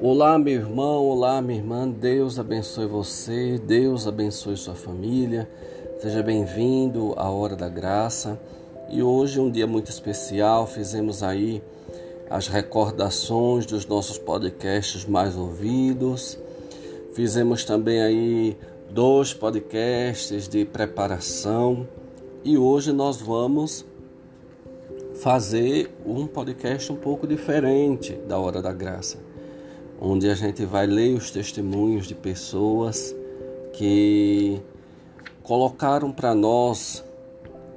Olá, meu irmão, olá, minha irmã. Deus abençoe você, Deus abençoe sua família. Seja bem-vindo à Hora da Graça. E hoje é um dia muito especial. Fizemos aí as recordações dos nossos podcasts mais ouvidos. Fizemos também aí dois podcasts de preparação. E hoje nós vamos fazer um podcast um pouco diferente da Hora da Graça onde a gente vai ler os testemunhos de pessoas que colocaram para nós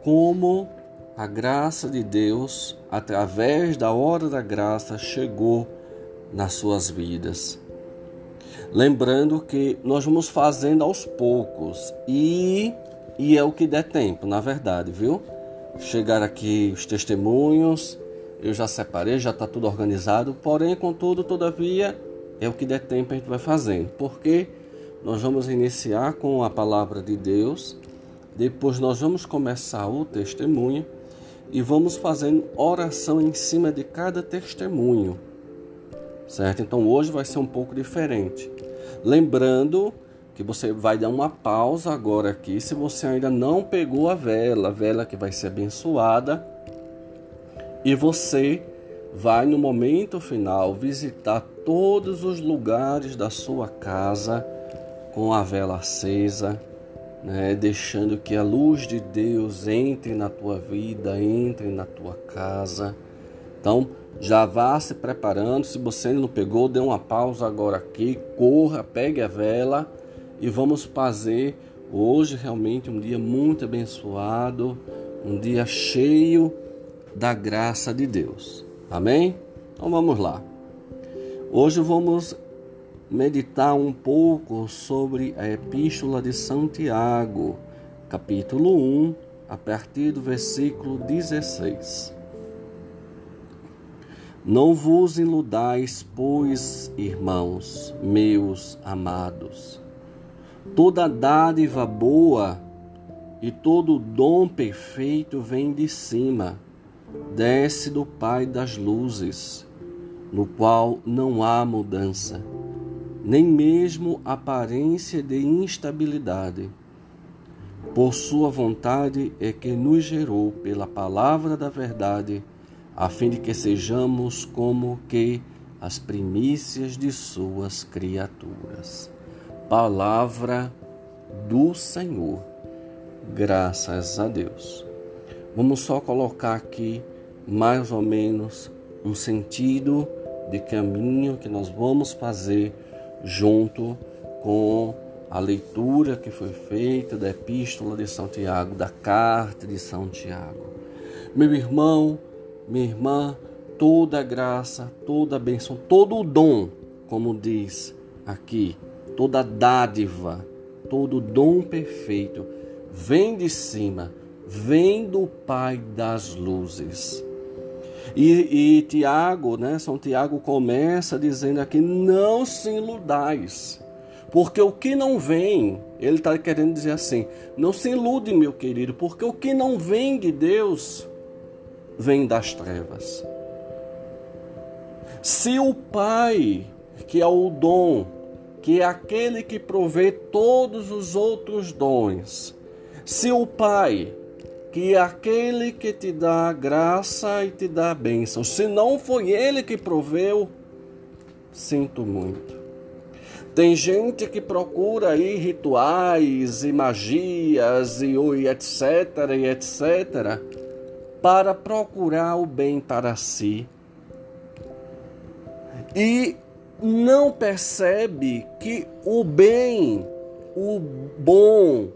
como a graça de Deus, através da hora da graça, chegou nas suas vidas. Lembrando que nós vamos fazendo aos poucos e, e é o que der tempo, na verdade, viu? Chegar aqui os testemunhos, eu já separei, já está tudo organizado, porém, contudo, todavia, é o que der tempo a gente vai fazendo. Porque nós vamos iniciar com a palavra de Deus, depois nós vamos começar o testemunho e vamos fazendo oração em cima de cada testemunho. Certo? Então hoje vai ser um pouco diferente. Lembrando que você vai dar uma pausa agora aqui se você ainda não pegou a vela, a vela que vai ser abençoada, e você vai no momento final visitar todos os lugares da sua casa com a vela acesa, né, deixando que a luz de Deus entre na tua vida, entre na tua casa. Então, já vá se preparando. Se você não pegou, dê uma pausa agora aqui, corra, pegue a vela e vamos fazer hoje realmente um dia muito abençoado, um dia cheio da graça de Deus. Amém? Então vamos lá. Hoje vamos meditar um pouco sobre a Epístola de Santiago, capítulo 1, a partir do versículo 16. Não vos iludais, pois, irmãos meus amados, toda dádiva boa e todo dom perfeito vem de cima desce do Pai das luzes, no qual não há mudança, nem mesmo aparência de instabilidade. Por sua vontade é que nos gerou pela palavra da verdade, a fim de que sejamos como que as primícias de suas criaturas. Palavra do Senhor. Graças a Deus. Vamos só colocar aqui mais ou menos um sentido de caminho que nós vamos fazer junto com a leitura que foi feita da Epístola de São Tiago, da Carta de São Tiago. Meu irmão, minha irmã, toda a graça, toda a bênção, todo o dom, como diz aqui, toda dádiva, todo dom perfeito, vem de cima vem do Pai das luzes. E, e Tiago, né, São Tiago começa dizendo aqui: não se iludais, porque o que não vem, ele está querendo dizer assim: não se ilude, meu querido, porque o que não vem de Deus vem das trevas. Se o Pai, que é o dom, que é aquele que provê todos os outros dons, se o Pai que aquele que te dá graça e te dá bênção, se não foi ele que proveu, sinto muito. Tem gente que procura aí rituais e magias e, e etc e etc para procurar o bem para si. E não percebe que o bem, o bom,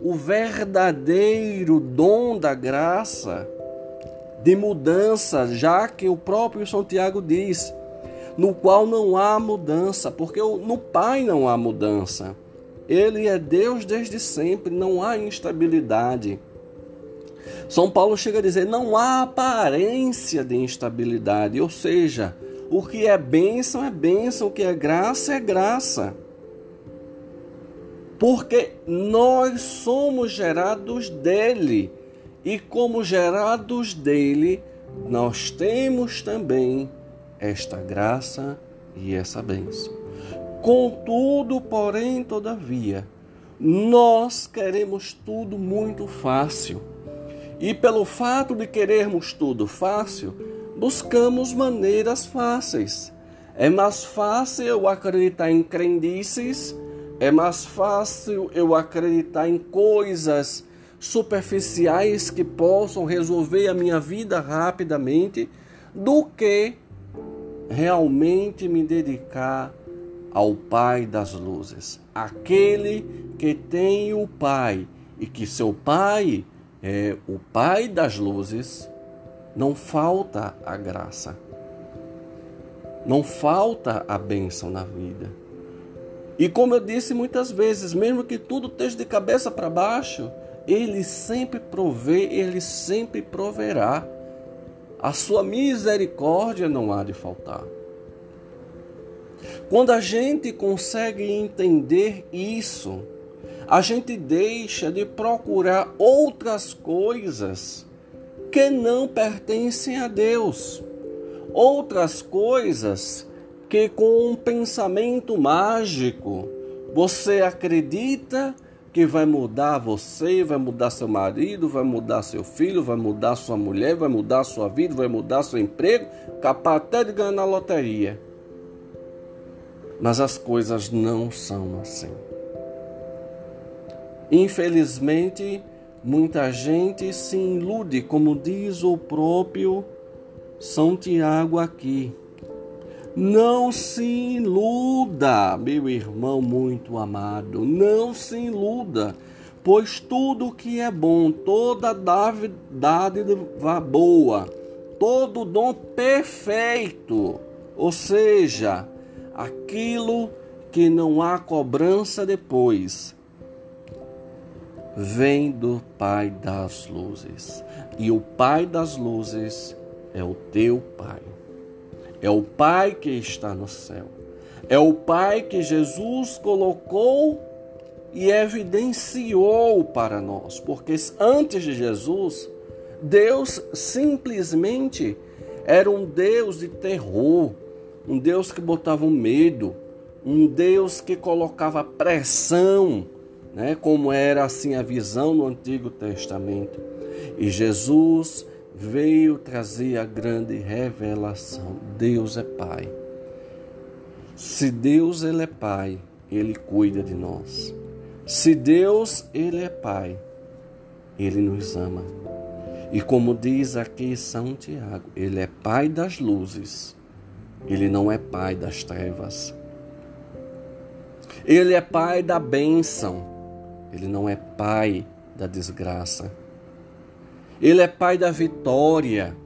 o verdadeiro dom da graça de mudança, já que o próprio São Tiago diz, no qual não há mudança, porque no Pai não há mudança. Ele é Deus desde sempre, não há instabilidade. São Paulo chega a dizer: não há aparência de instabilidade, ou seja, o que é bênção é bênção, o que é graça é graça. Porque nós somos gerados dele. E como gerados dele, nós temos também esta graça e essa bênção. Contudo, porém, todavia, nós queremos tudo muito fácil. E pelo fato de querermos tudo fácil, buscamos maneiras fáceis. É mais fácil acreditar em crendices, é mais fácil eu acreditar em coisas superficiais que possam resolver a minha vida rapidamente, do que realmente me dedicar ao Pai das luzes, aquele que tem o Pai e que seu Pai é o Pai das luzes, não falta a graça, não falta a bênção na vida. E como eu disse muitas vezes, mesmo que tudo esteja de cabeça para baixo, Ele sempre provê, Ele sempre proverá. A sua misericórdia não há de faltar. Quando a gente consegue entender isso, a gente deixa de procurar outras coisas que não pertencem a Deus. Outras coisas que com um pensamento mágico você acredita que vai mudar você, vai mudar seu marido, vai mudar seu filho, vai mudar sua mulher, vai mudar sua vida, vai mudar seu emprego, capaz até de ganhar na loteria. Mas as coisas não são assim. Infelizmente, muita gente se ilude, como diz o próprio São Tiago aqui. Não se iluda, meu irmão muito amado, não se iluda, pois tudo que é bom, toda dádiva boa, todo dom perfeito, ou seja, aquilo que não há cobrança depois, vem do Pai das luzes. E o Pai das luzes é o teu Pai. É o Pai que está no céu. É o Pai que Jesus colocou e evidenciou para nós, porque antes de Jesus, Deus simplesmente era um Deus de terror, um Deus que botava medo, um Deus que colocava pressão, né? como era assim a visão no Antigo Testamento. E Jesus veio trazer a grande revelação. Deus é Pai. Se Deus ele é Pai, ele cuida de nós. Se Deus ele é Pai, ele nos ama. E como diz aqui São Tiago, ele é Pai das luzes ele não é pai das trevas. Ele é pai da bênção. Ele não é pai da desgraça. Ele é pai da vitória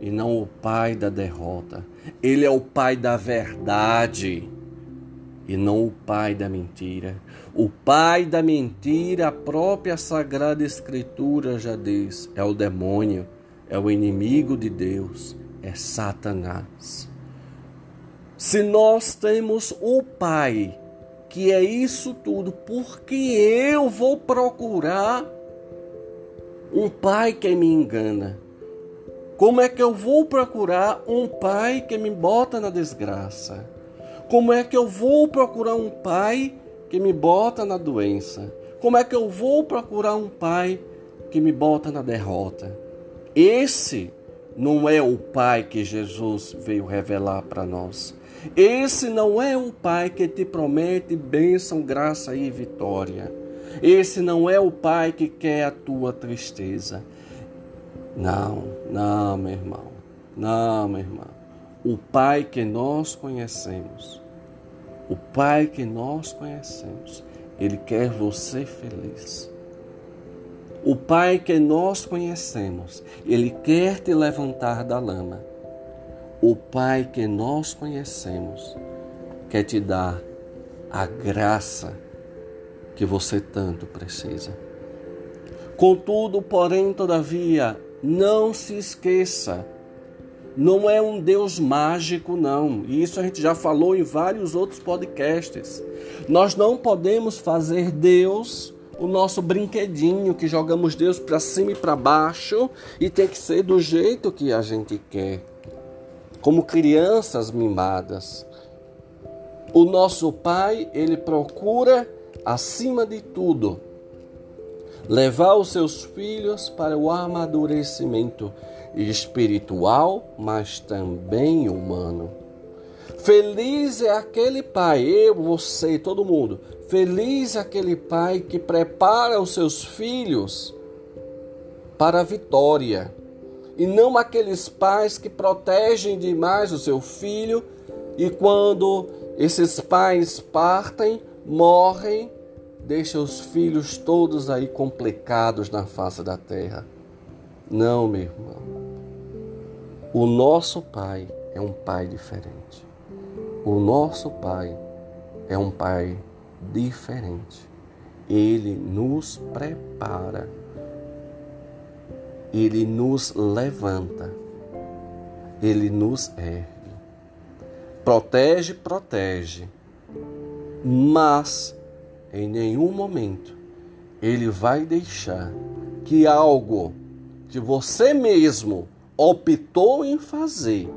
e não o pai da derrota. Ele é o pai da verdade e não o pai da mentira. O pai da mentira, a própria Sagrada Escritura já diz, é o demônio, é o inimigo de Deus, é Satanás. Se nós temos o Pai, que é isso tudo, por que eu vou procurar um pai que me engana? Como é que eu vou procurar um pai que me bota na desgraça? Como é que eu vou procurar um pai que me bota na doença? Como é que eu vou procurar um pai que me bota na derrota? Esse não é o pai que Jesus veio revelar para nós. Esse não é um pai que te promete bênção, graça e vitória. Esse não é o pai que quer a tua tristeza. Não, não, meu irmão. Não, meu irmão. O pai que nós conhecemos, o pai que nós conhecemos, ele quer você feliz. O pai que nós conhecemos, ele quer te levantar da lama. O Pai que nós conhecemos quer te dar a graça que você tanto precisa. Contudo, porém, todavia, não se esqueça, não é um Deus mágico, não. E isso a gente já falou em vários outros podcasts. Nós não podemos fazer Deus o nosso brinquedinho que jogamos Deus para cima e para baixo e tem que ser do jeito que a gente quer como crianças mimadas, O nosso Pai, ele procura, acima de tudo, levar os seus filhos para o amadurecimento espiritual, mas também humano. Feliz é aquele pai, eu, você, todo mundo. Feliz é aquele pai que prepara os seus filhos para a vitória. E não aqueles pais que protegem demais o seu filho e quando esses pais partem, morrem, deixam os filhos todos aí complicados na face da terra. Não, meu irmão. O nosso pai é um pai diferente. O nosso pai é um pai diferente. Ele nos prepara. Ele nos levanta. Ele nos ergue. Protege, protege. Mas em nenhum momento ele vai deixar que algo que você mesmo optou em fazer,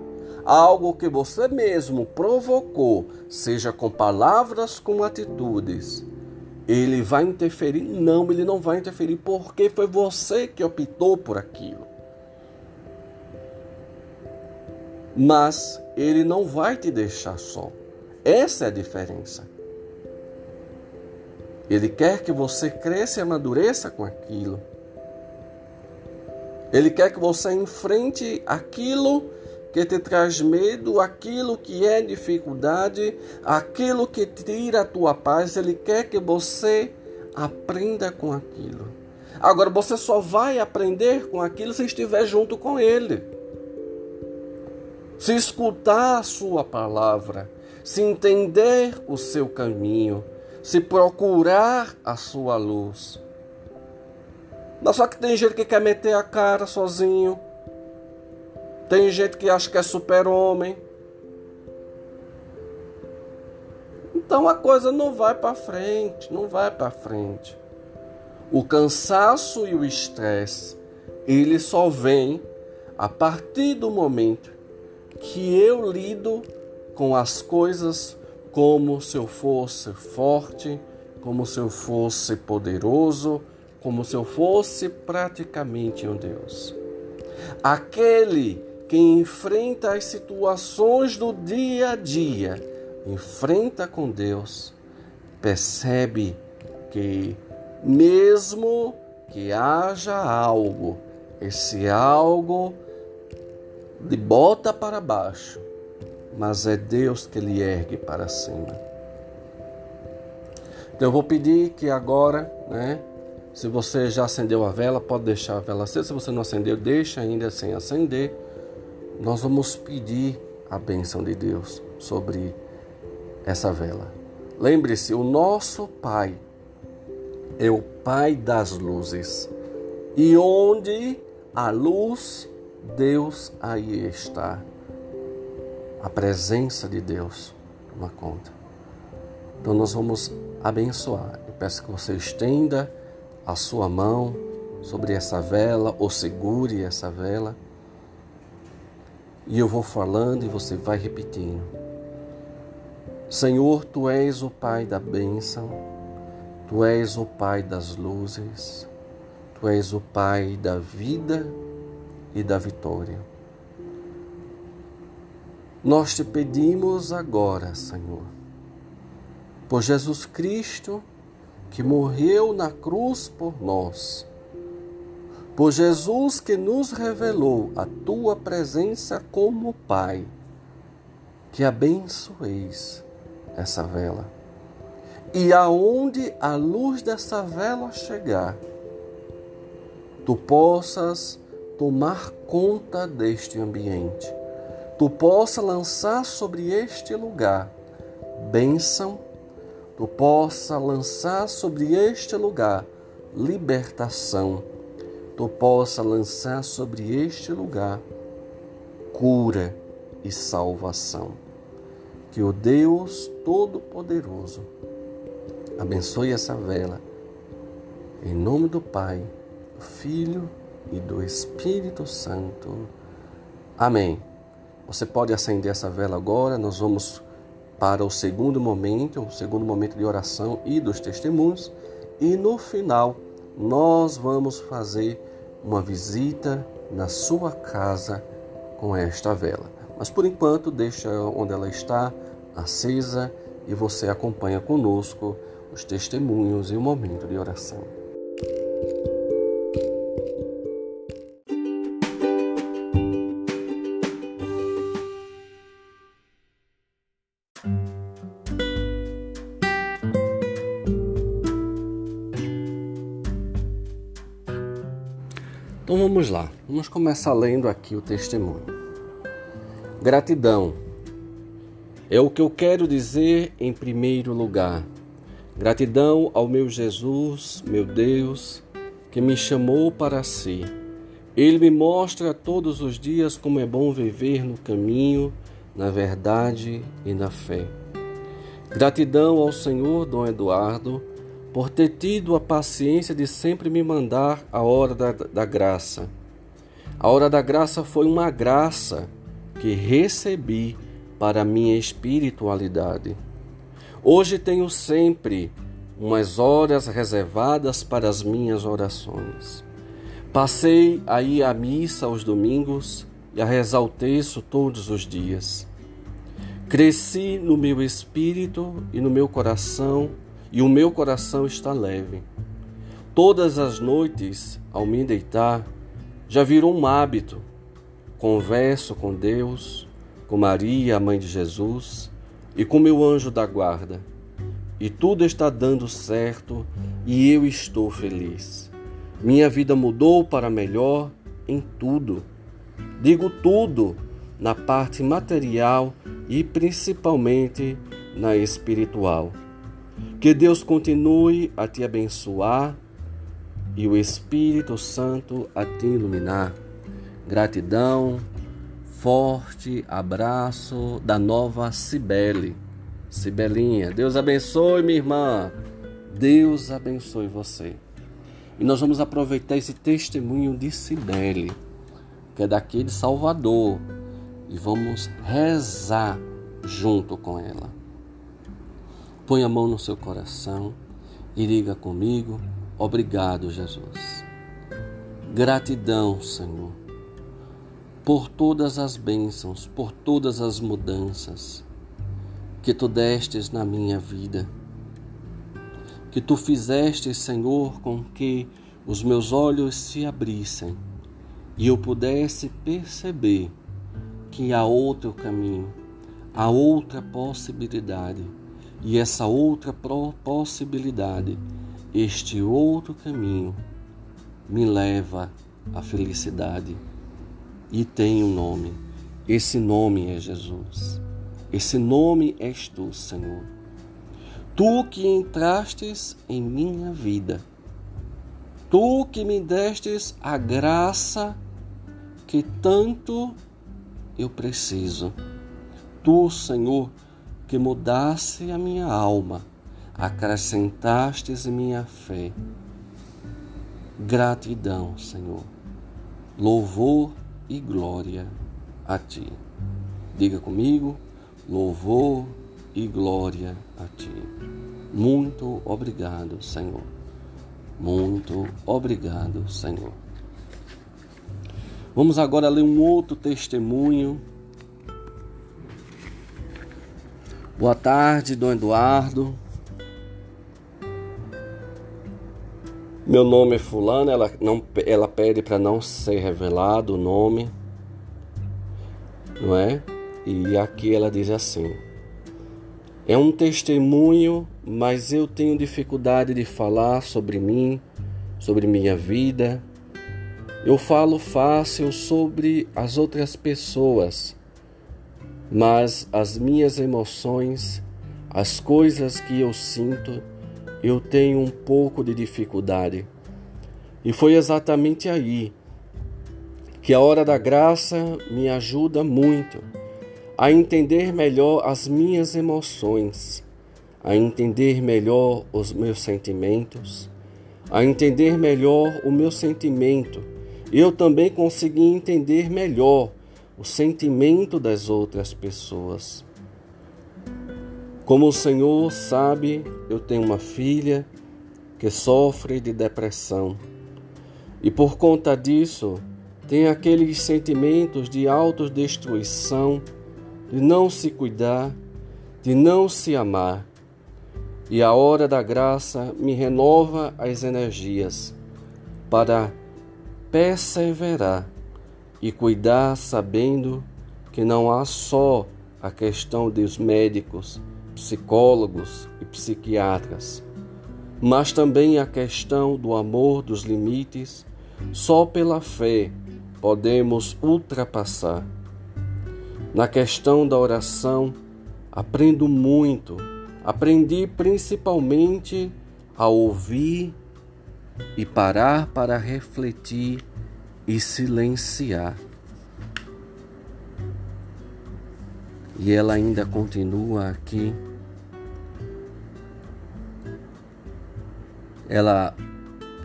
algo que você mesmo provocou, seja com palavras, com atitudes, ele vai interferir? Não, ele não vai interferir porque foi você que optou por aquilo. Mas ele não vai te deixar só. Essa é a diferença. Ele quer que você cresça e amadureça com aquilo. Ele quer que você enfrente aquilo que te traz medo, aquilo que é dificuldade, aquilo que tira a tua paz. Ele quer que você aprenda com aquilo. Agora, você só vai aprender com aquilo se estiver junto com Ele. Se escutar a Sua palavra, se entender o seu caminho, se procurar a Sua luz. Mas só que tem gente que quer meter a cara sozinho. Tem gente que acha que é super-homem. Então a coisa não vai para frente, não vai para frente. O cansaço e o estresse, ele só vem a partir do momento que eu lido com as coisas como se eu fosse forte, como se eu fosse poderoso, como se eu fosse praticamente um Deus. Aquele que enfrenta as situações do dia a dia, enfrenta com Deus, percebe que mesmo que haja algo, esse algo de bota para baixo, mas é Deus que lhe ergue para cima. Então eu vou pedir que agora, né, se você já acendeu a vela, pode deixar a vela acesa. Se você não acendeu, deixa ainda sem acender. Nós vamos pedir a bênção de Deus sobre essa vela. Lembre-se, o nosso Pai é o Pai das luzes. E onde a luz, Deus aí está. A presença de Deus toma conta. Então nós vamos abençoar. Eu peço que você estenda a sua mão sobre essa vela ou segure essa vela. E eu vou falando e você vai repetindo. Senhor, tu és o Pai da bênção, tu és o Pai das luzes, tu és o Pai da vida e da vitória. Nós te pedimos agora, Senhor, por Jesus Cristo, que morreu na cruz por nós. Por Jesus que nos revelou a tua presença como Pai, que abençoeis essa vela. E aonde a luz dessa vela chegar, tu possas tomar conta deste ambiente, tu possa lançar sobre este lugar bênção tu possa lançar sobre este lugar libertação, tu possa lançar sobre este lugar cura e salvação. Que o Deus Todo-Poderoso abençoe essa vela, em nome do Pai, do Filho e do Espírito Santo. Amém. Você pode acender essa vela agora, nós vamos para o segundo momento, o segundo momento de oração e dos testemunhos, e no final nós vamos fazer uma visita na sua casa com esta vela. Mas por enquanto, deixa onde ela está acesa e você acompanha conosco os testemunhos e o momento de oração. Então vamos lá, vamos começar lendo aqui o testemunho. Gratidão é o que eu quero dizer em primeiro lugar. Gratidão ao meu Jesus, meu Deus, que me chamou para si. Ele me mostra todos os dias como é bom viver no caminho, na verdade e na fé. Gratidão ao Senhor Dom Eduardo por ter tido a paciência de sempre me mandar a hora da, da graça. A hora da graça foi uma graça que recebi para minha espiritualidade. Hoje tenho sempre umas horas reservadas para as minhas orações. Passei a missa aos domingos e a rezar o texto todos os dias. Cresci no meu espírito e no meu coração e o meu coração está leve. Todas as noites, ao me deitar, já virou um hábito. Converso com Deus, com Maria, a mãe de Jesus, e com meu anjo da guarda. E tudo está dando certo e eu estou feliz. Minha vida mudou para melhor em tudo. Digo tudo na parte material e principalmente na espiritual. Que Deus continue a te abençoar e o Espírito Santo a te iluminar. Gratidão, forte abraço da nova Cibele. Cibelinha, Deus abençoe, minha irmã. Deus abençoe você. E nós vamos aproveitar esse testemunho de Cibele, que é daqui de Salvador, e vamos rezar junto com ela. Põe a mão no seu coração e diga comigo: Obrigado, Jesus. Gratidão, Senhor, por todas as bênçãos, por todas as mudanças que tu destes na minha vida. Que tu fizeste, Senhor, com que os meus olhos se abrissem e eu pudesse perceber que há outro caminho, há outra possibilidade e essa outra possibilidade, este outro caminho, me leva à felicidade e tem um nome. Esse nome é Jesus. Esse nome és tu, Senhor. Tu que entrastes em minha vida. Tu que me destes a graça que tanto eu preciso. Tu, Senhor, que mudasse a minha alma, acrescentastes minha fé. Gratidão, Senhor. Louvor e glória a ti. Diga comigo, louvor e glória a ti. Muito obrigado, Senhor. Muito obrigado, Senhor. Vamos agora ler um outro testemunho Boa tarde, Dom Eduardo. Meu nome é fulano, ela, não, ela pede para não ser revelado o nome, não é? E aqui ela diz assim: É um testemunho, mas eu tenho dificuldade de falar sobre mim, sobre minha vida. Eu falo fácil sobre as outras pessoas mas as minhas emoções, as coisas que eu sinto, eu tenho um pouco de dificuldade. E foi exatamente aí que a hora da graça me ajuda muito a entender melhor as minhas emoções, a entender melhor os meus sentimentos, a entender melhor o meu sentimento. Eu também consegui entender melhor o sentimento das outras pessoas. Como o Senhor sabe, eu tenho uma filha que sofre de depressão. E por conta disso, tem aqueles sentimentos de autodestruição, de não se cuidar, de não se amar. E a hora da graça me renova as energias para perseverar e cuidar sabendo que não há só a questão dos médicos, psicólogos e psiquiatras, mas também a questão do amor dos limites. Só pela fé podemos ultrapassar. Na questão da oração, aprendo muito. Aprendi principalmente a ouvir e parar para refletir e silenciar. E ela ainda continua aqui. Ela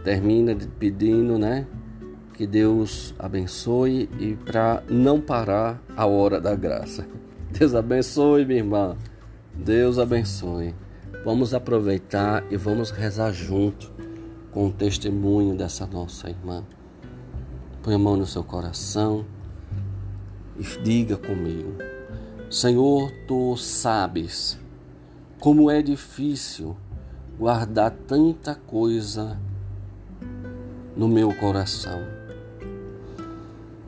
termina pedindo, né? Que Deus abençoe e para não parar a hora da graça. Deus abençoe, minha irmã. Deus abençoe. Vamos aproveitar e vamos rezar junto com o testemunho dessa nossa irmã. Põe a mão no seu coração e diga comigo: Senhor, tu sabes como é difícil guardar tanta coisa no meu coração.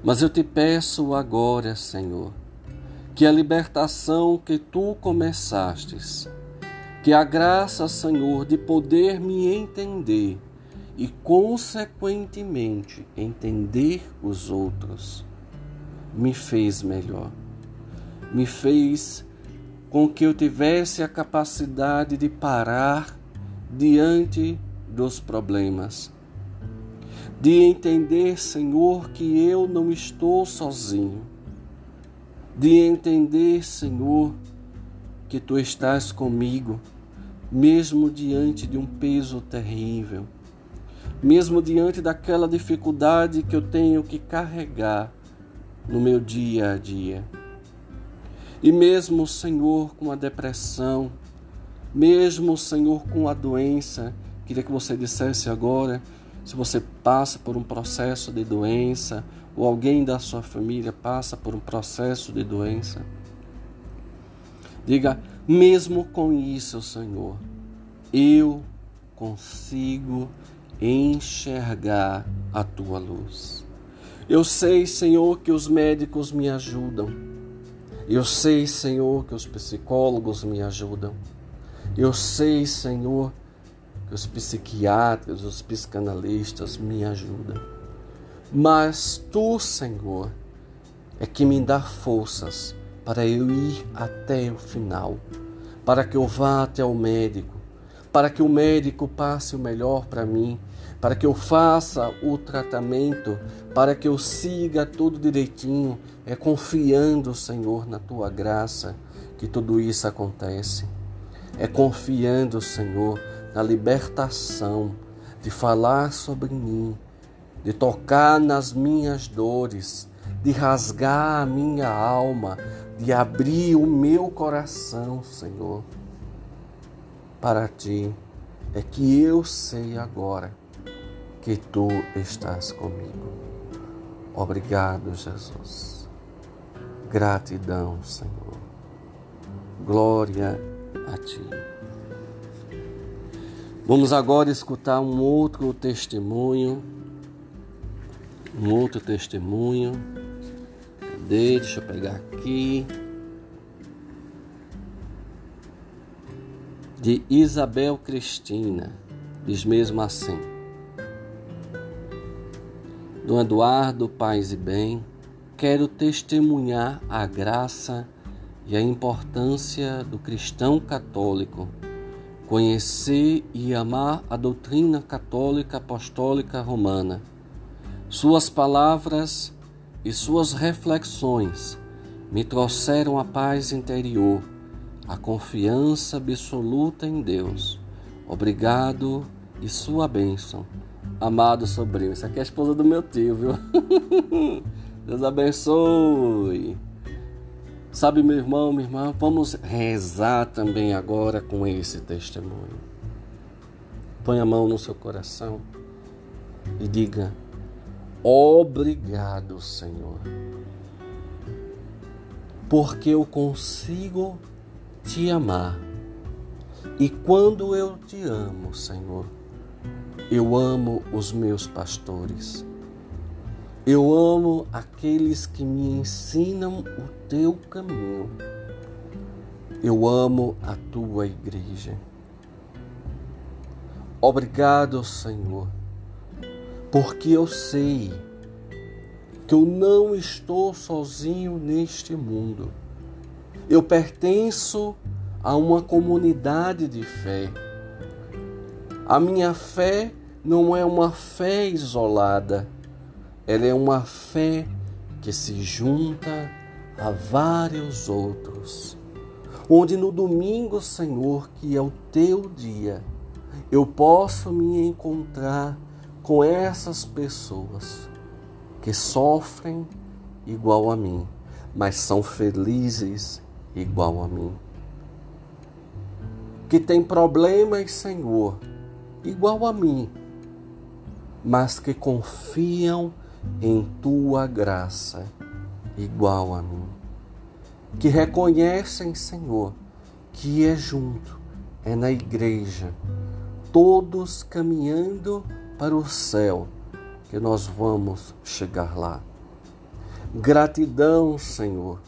Mas eu te peço agora, Senhor, que a libertação que tu começastes, que a graça, Senhor, de poder me entender e, consequentemente, entender os outros, me fez melhor. Me fez com que eu tivesse a capacidade de parar diante dos problemas. De entender, Senhor, que eu não estou sozinho. De entender, Senhor, que tu estás comigo, mesmo diante de um peso terrível mesmo diante daquela dificuldade que eu tenho que carregar no meu dia a dia. E mesmo, Senhor, com a depressão, mesmo, Senhor, com a doença, queria que você dissesse agora, se você passa por um processo de doença, ou alguém da sua família passa por um processo de doença, diga, mesmo com isso, Senhor, eu consigo enxergar a tua luz. Eu sei, Senhor, que os médicos me ajudam. Eu sei, Senhor, que os psicólogos me ajudam. Eu sei, Senhor, que os psiquiatras, os psicanalistas me ajudam. Mas tu, Senhor, é que me dá forças para eu ir até o final, para que eu vá até o médico, para que o médico passe o melhor para mim, para que eu faça o tratamento, para que eu siga tudo direitinho, é confiando, Senhor, na tua graça que tudo isso acontece. É confiando, Senhor, na libertação de falar sobre mim, de tocar nas minhas dores, de rasgar a minha alma, de abrir o meu coração, Senhor, para ti. É que eu sei agora que tu estás comigo. Obrigado, Jesus. Gratidão, Senhor. Glória a ti. Vamos agora escutar um outro testemunho. Um outro testemunho. Cadê? Deixa eu pegar aqui. De Isabel Cristina. Diz mesmo assim. Dom Eduardo, paz e bem, quero testemunhar a graça e a importância do cristão católico, conhecer e amar a doutrina católica apostólica romana. Suas palavras e suas reflexões me trouxeram a paz interior, a confiança absoluta em Deus. Obrigado e sua bênção amado sobrinho. Isso aqui é a esposa do meu tio, viu? Deus abençoe. Sabe, meu irmão, minha irmã, vamos rezar também agora com esse testemunho. Põe a mão no seu coração e diga: Obrigado, Senhor, porque eu consigo te amar. E quando eu te amo, Senhor, eu amo os meus pastores. Eu amo aqueles que me ensinam o teu caminho. Eu amo a tua igreja. Obrigado, Senhor, porque eu sei que eu não estou sozinho neste mundo. Eu pertenço a uma comunidade de fé. A minha fé não é uma fé isolada ela é uma fé que se junta a vários outros. Onde no domingo, Senhor, que é o teu dia, eu posso me encontrar com essas pessoas que sofrem igual a mim, mas são felizes igual a mim. Que tem problemas, Senhor, igual a mim, mas que confiam em tua graça, igual a mim. Que reconhecem, Senhor, que é junto, é na igreja, todos caminhando para o céu, que nós vamos chegar lá. Gratidão, Senhor,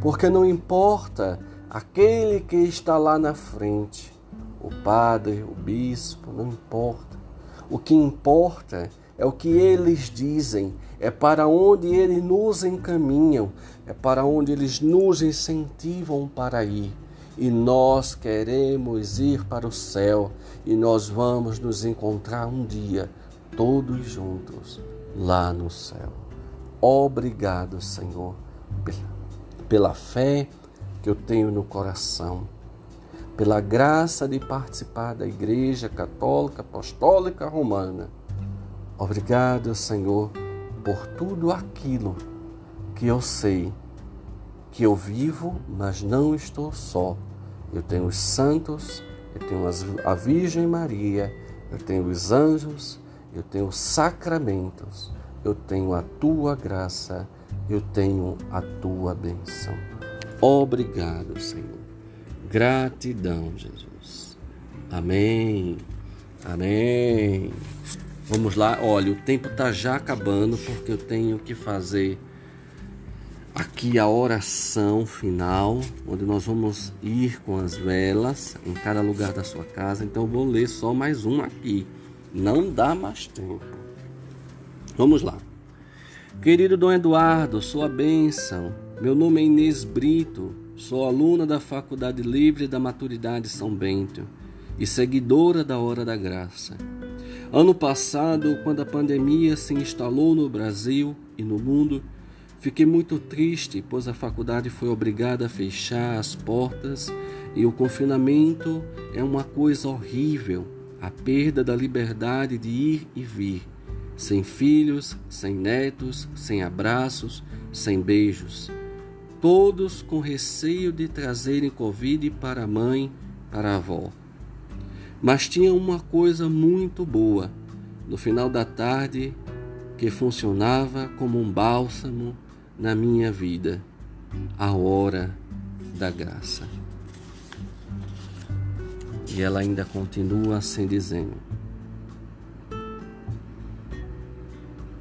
porque não importa aquele que está lá na frente, o padre, o bispo, não importa. O que importa é o que eles dizem, é para onde eles nos encaminham, é para onde eles nos incentivam para ir. E nós queremos ir para o céu e nós vamos nos encontrar um dia, todos juntos, lá no céu. Obrigado, Senhor, pela fé que eu tenho no coração, pela graça de participar da Igreja Católica Apostólica Romana Obrigado, Senhor, por tudo aquilo que eu sei que eu vivo, mas não estou só. Eu tenho os santos, eu tenho a Virgem Maria, eu tenho os anjos, eu tenho os sacramentos, eu tenho a tua graça, eu tenho a tua bênção. Obrigado, Senhor. Gratidão, Jesus. Amém. Amém. Vamos lá, olha, o tempo está já acabando porque eu tenho que fazer aqui a oração final, onde nós vamos ir com as velas em cada lugar da sua casa. Então eu vou ler só mais um aqui. Não dá mais tempo. Vamos lá. Querido Dom Eduardo, sua bênção. Meu nome é Inês Brito, sou aluna da Faculdade Livre da Maturidade São Bento e seguidora da Hora da Graça. Ano passado, quando a pandemia se instalou no Brasil e no mundo, fiquei muito triste, pois a faculdade foi obrigada a fechar as portas e o confinamento é uma coisa horrível a perda da liberdade de ir e vir, sem filhos, sem netos, sem abraços, sem beijos. Todos com receio de trazerem Covid para a mãe, para a avó. Mas tinha uma coisa muito boa no final da tarde que funcionava como um bálsamo na minha vida a hora da graça. E ela ainda continua assim dizendo: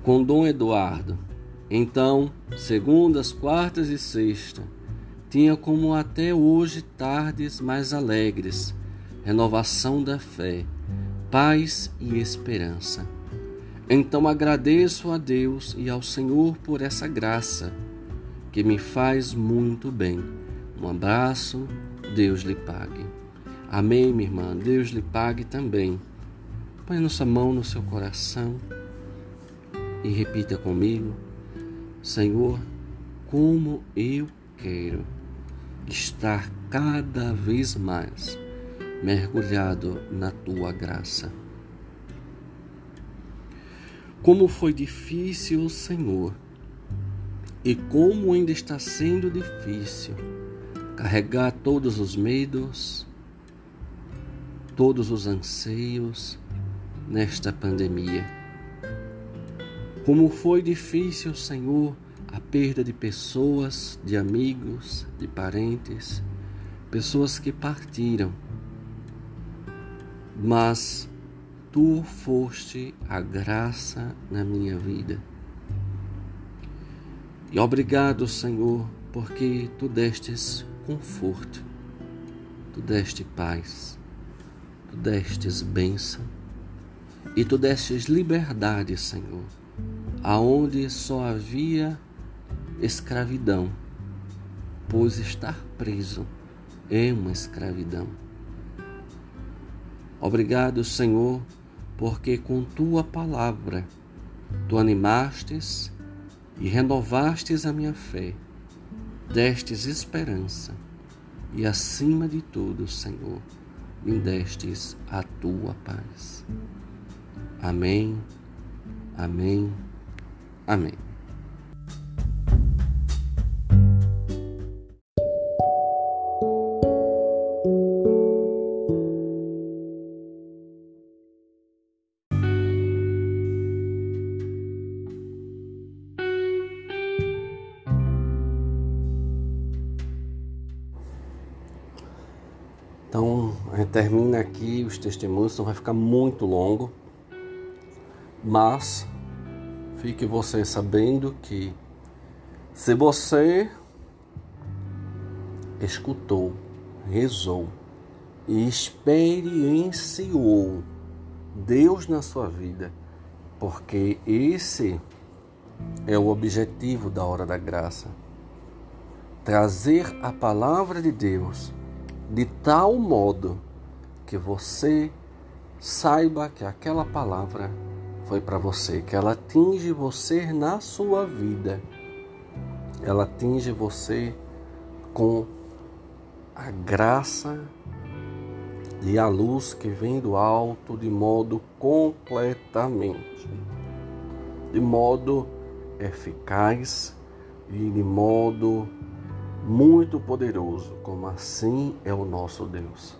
Com Dom Eduardo, então, segundas, quartas e sexta, tinha como até hoje tardes mais alegres renovação da fé, paz e esperança. Então agradeço a Deus e ao Senhor por essa graça que me faz muito bem. Um abraço, Deus lhe pague. Amém, minha irmã, Deus lhe pague também. Põe nossa mão no seu coração e repita comigo: Senhor, como eu quero estar cada vez mais mergulhado na tua graça. Como foi difícil, Senhor, e como ainda está sendo difícil carregar todos os medos, todos os anseios nesta pandemia. Como foi difícil, Senhor, a perda de pessoas, de amigos, de parentes, pessoas que partiram. Mas tu foste a graça na minha vida. E obrigado, Senhor, porque tu destes conforto, tu deste paz, tu destes bênção e tu destes liberdade, Senhor, aonde só havia escravidão, pois estar preso é uma escravidão. Obrigado, Senhor, porque com tua palavra tu animastes e renovastes a minha fé, destes esperança e, acima de tudo, Senhor, me destes a tua paz. Amém, amém, amém. Então, termina aqui os testemunhos, não vai ficar muito longo, mas fique você sabendo que se você escutou, rezou e experienciou Deus na sua vida, porque esse é o objetivo da hora da graça. Trazer a palavra de Deus de tal modo que você saiba que aquela palavra foi para você, que ela atinge você na sua vida. Ela atinge você com a graça e a luz que vem do alto de modo completamente, de modo eficaz e de modo muito poderoso, como assim é o nosso Deus.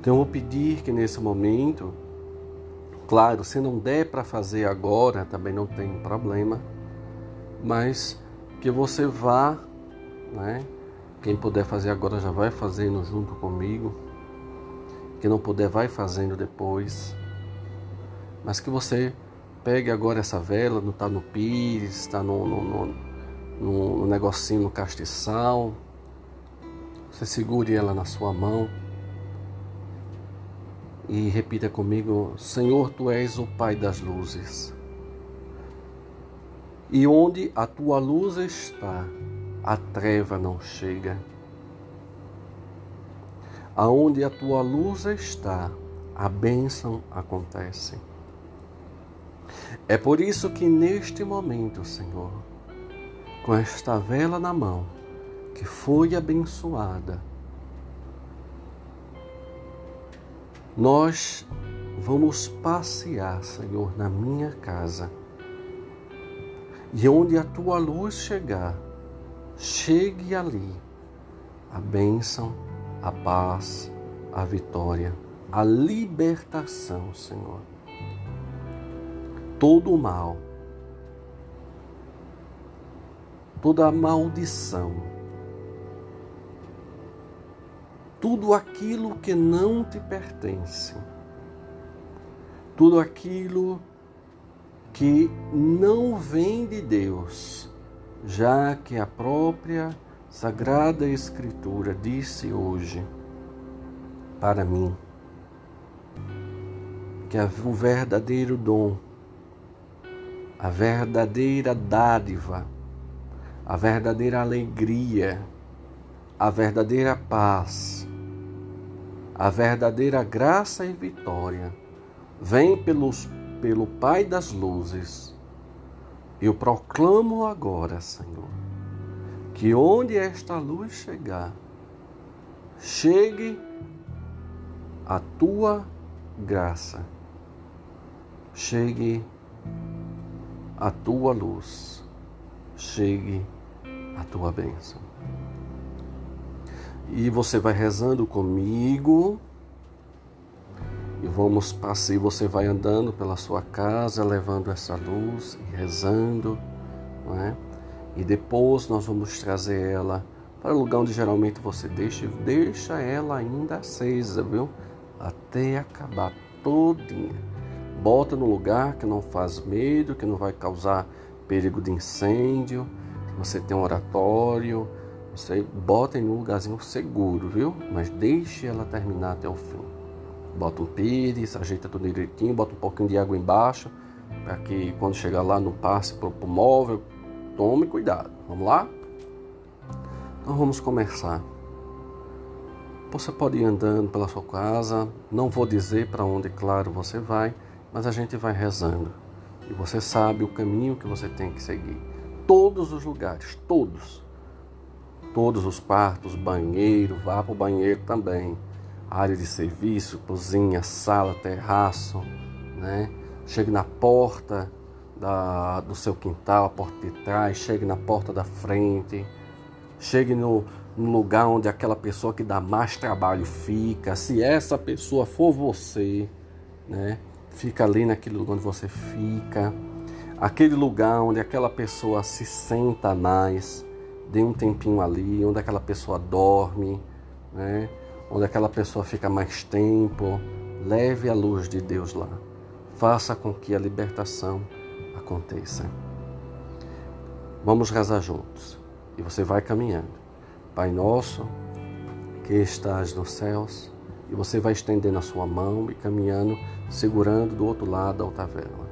Então eu vou pedir que nesse momento, claro, se não der para fazer agora, também não tem problema, mas que você vá, né? Quem puder fazer agora já vai fazendo junto comigo. Quem não puder, vai fazendo depois. Mas que você pegue agora essa vela, não está no pires, está no, no, no no, negocinho no castiçal. Você segure ela na sua mão e repita comigo: Senhor, tu és o Pai das luzes. E onde a tua luz está, a treva não chega. Aonde a tua luz está, a bênção acontece. É por isso que neste momento, Senhor, com esta vela na mão, que foi abençoada, nós vamos passear, Senhor, na minha casa. E onde a tua luz chegar, chegue ali a bênção, a paz, a vitória, a libertação, Senhor. Todo o mal toda a maldição, tudo aquilo que não te pertence, tudo aquilo que não vem de Deus, já que a própria Sagrada Escritura disse hoje para mim que o verdadeiro dom, a verdadeira dádiva, a verdadeira alegria, a verdadeira paz, a verdadeira graça e vitória vem pelos, pelo Pai das luzes. Eu proclamo agora, Senhor, que onde esta luz chegar, chegue a tua graça, chegue a tua luz chegue a tua bênção. E você vai rezando comigo. E vamos passar, você vai andando pela sua casa, levando essa luz e rezando, não é? E depois nós vamos trazer ela para o lugar onde geralmente você deixa, deixa ela ainda acesa, viu? Até acabar todinha. Bota no lugar que não faz medo, que não vai causar perigo de incêndio. Você tem um oratório, você bota em um lugarzinho seguro, viu? Mas deixe ela terminar até o fim. Bota um pires, ajeita tudo direitinho, bota um pouquinho de água embaixo, para que quando chegar lá não passe para o móvel, Tome cuidado. Vamos lá? Então vamos começar. Você pode ir andando pela sua casa, não vou dizer para onde, claro, você vai, mas a gente vai rezando. E você sabe o caminho que você tem que seguir. Todos os lugares, todos. Todos os quartos, banheiro, vá para o banheiro também. Área de serviço, cozinha, sala, terraço, né? Chegue na porta, da, do seu quintal, a porta de trás, chegue na porta da frente, chegue no, no lugar onde aquela pessoa que dá mais trabalho fica. Se essa pessoa for você, né? Fica ali naquele lugar onde você fica. Aquele lugar onde aquela pessoa se senta mais, dê um tempinho ali, onde aquela pessoa dorme, né? Onde aquela pessoa fica mais tempo. Leve a luz de Deus lá. Faça com que a libertação aconteça. Vamos rezar juntos. E você vai caminhando. Pai nosso, que estás nos céus, e você vai estendendo a sua mão e caminhando, segurando do outro lado a alta vela.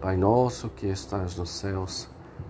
Pai nosso que estás nos céus,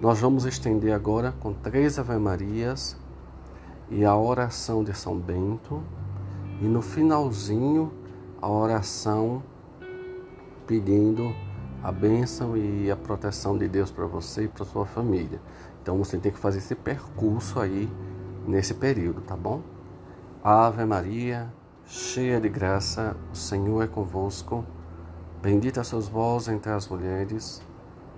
Nós vamos estender agora com três Ave-Marias e a oração de São Bento. E no finalzinho, a oração pedindo a bênção e a proteção de Deus para você e para sua família. Então você tem que fazer esse percurso aí nesse período, tá bom? Ave Maria, cheia de graça, o Senhor é convosco. Bendita sois vós entre as mulheres,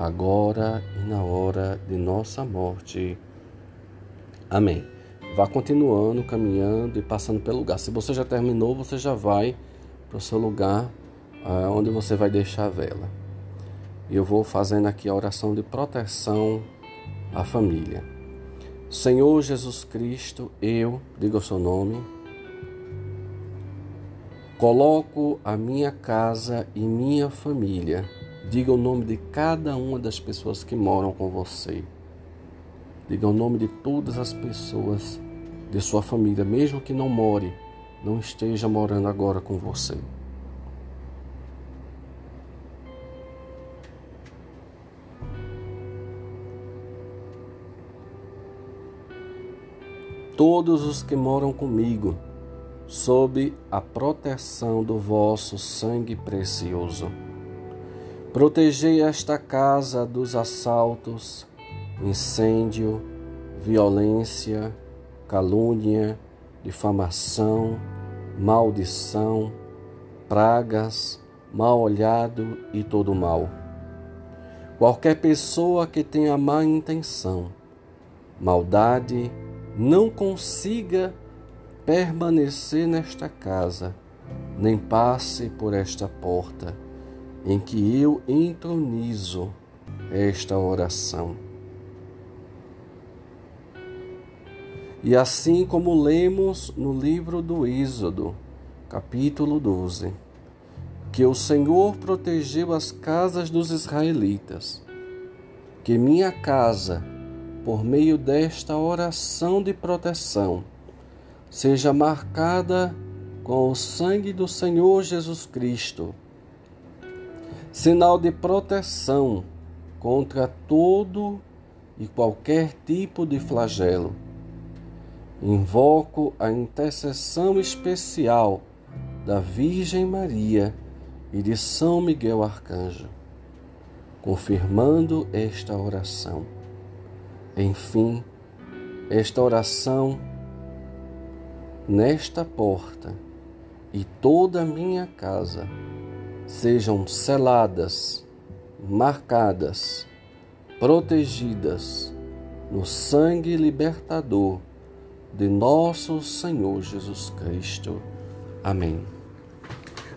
agora e na hora de nossa morte. Amém. Vá continuando, caminhando e passando pelo lugar. Se você já terminou, você já vai para o seu lugar ah, onde você vai deixar a vela. E eu vou fazendo aqui a oração de proteção a família. Senhor Jesus Cristo, eu, diga o seu nome, coloco a minha casa e minha família, diga o nome de cada uma das pessoas que moram com você. Diga o nome de todas as pessoas de sua família, mesmo que não more, não esteja morando agora com você. todos os que moram comigo, sob a proteção do vosso sangue precioso. Protegei esta casa dos assaltos, incêndio, violência, calúnia, difamação, maldição, pragas, mal olhado e todo mal. Qualquer pessoa que tenha má intenção, maldade, não consiga permanecer nesta casa, nem passe por esta porta, em que eu entronizo esta oração. E assim como lemos no livro do Êxodo, capítulo 12, que o Senhor protegeu as casas dos israelitas, que minha casa, por meio desta oração de proteção, seja marcada com o sangue do Senhor Jesus Cristo, sinal de proteção contra todo e qualquer tipo de flagelo Invoco a intercessão especial da Virgem Maria e de São Miguel Arcanjo, confirmando esta oração. Enfim, esta oração nesta porta e toda a minha casa sejam seladas, marcadas, protegidas no sangue libertador de nosso Senhor Jesus Cristo. Amém.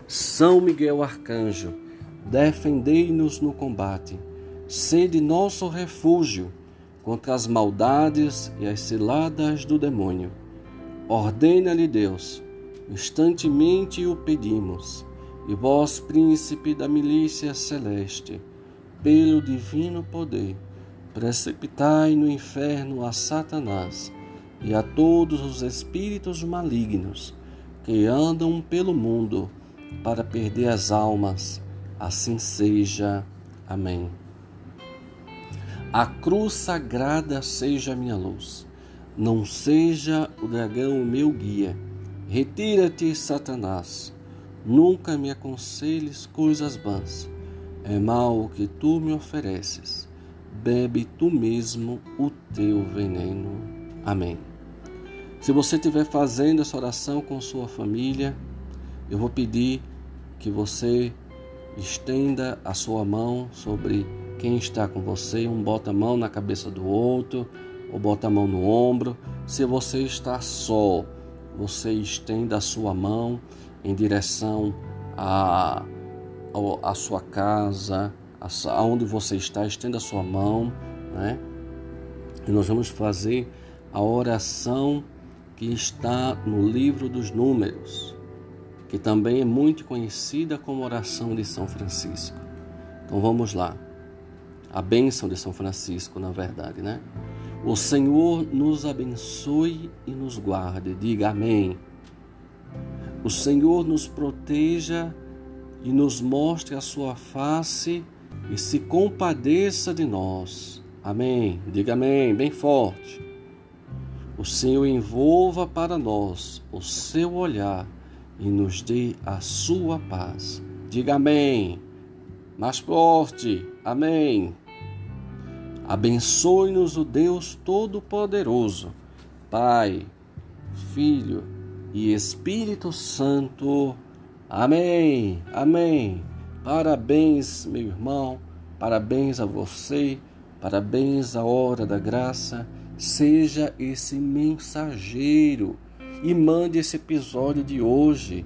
São Miguel Arcanjo, defendei-nos no combate, sede nosso refúgio contra as maldades e as ciladas do demônio. Ordena-lhe Deus, instantemente o pedimos, e vós, príncipe da milícia celeste, pelo divino poder, precipitai no inferno a Satanás e a todos os espíritos malignos que andam pelo mundo para perder as almas. Assim seja. Amém. A cruz sagrada seja minha luz, não seja o dragão meu guia. Retira-te, Satanás. Nunca me aconselhes coisas vãs. É mal o que tu me ofereces. Bebe tu mesmo o teu veneno. Amém. Se você estiver fazendo essa oração com sua família, eu vou pedir que você estenda a sua mão sobre quem está com você, um bota a mão na cabeça do outro, ou bota a mão no ombro. Se você está só, você estenda a sua mão em direção à a, a, sua casa, aonde você está, estenda a sua mão, né? E nós vamos fazer a oração que está no livro dos Números, que também é muito conhecida como oração de São Francisco. Então vamos lá. A bênção de São Francisco, na verdade, né? O Senhor nos abençoe e nos guarde. Diga amém. O Senhor nos proteja e nos mostre a sua face e se compadeça de nós. Amém. Diga amém, bem forte. O Senhor envolva para nós o seu olhar e nos dê a sua paz. Diga amém. Mais forte. Amém. Abençoe-nos o Deus Todo-Poderoso, Pai, Filho e Espírito Santo. Amém. Amém. Parabéns, meu irmão. Parabéns a você. Parabéns à hora da graça. Seja esse mensageiro e mande esse episódio de hoje,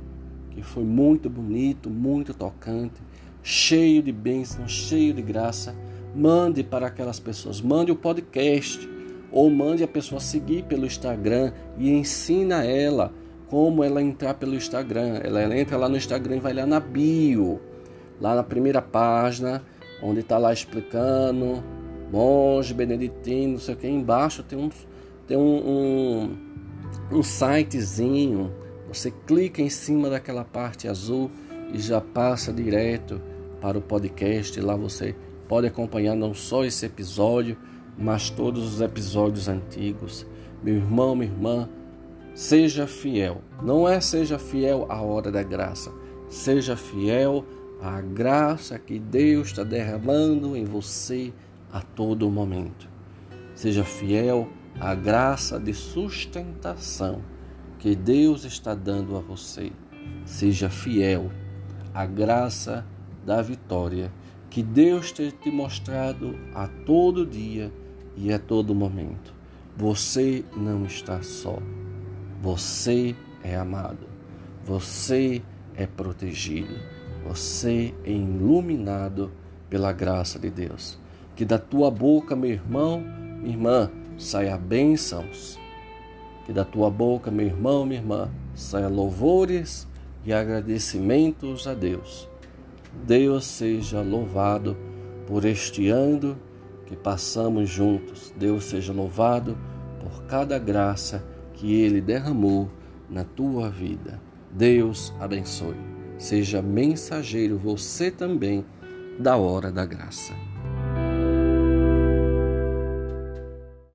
que foi muito bonito, muito tocante, cheio de bênçãos, cheio de graça. Mande para aquelas pessoas, mande o podcast ou mande a pessoa seguir pelo Instagram e ensina ela como ela entrar pelo Instagram. Ela entra lá no Instagram e vai lá na bio, lá na primeira página, onde está lá explicando monge beneditino, não sei o que. Embaixo tem um, tem um, um, um sitezinho. Você clica em cima daquela parte azul e já passa direto para o podcast. Lá você pode acompanhar não só esse episódio, mas todos os episódios antigos. Meu irmão, minha irmã, seja fiel. Não é seja fiel à hora da graça. Seja fiel à graça que Deus está derramando em você a todo momento. Seja fiel à graça de sustentação que Deus está dando a você. Seja fiel à graça da vitória que Deus tem te mostrado a todo dia e a todo momento. Você não está só. Você é amado. Você é protegido. Você é iluminado pela graça de Deus. Que da tua boca, meu irmão, minha irmã, saia bênçãos. Que da tua boca, meu irmão, minha irmã, saia louvores e agradecimentos a Deus. Deus seja louvado por este ano que passamos juntos. Deus seja louvado por cada graça que Ele derramou na tua vida. Deus abençoe. Seja mensageiro você também da hora da graça.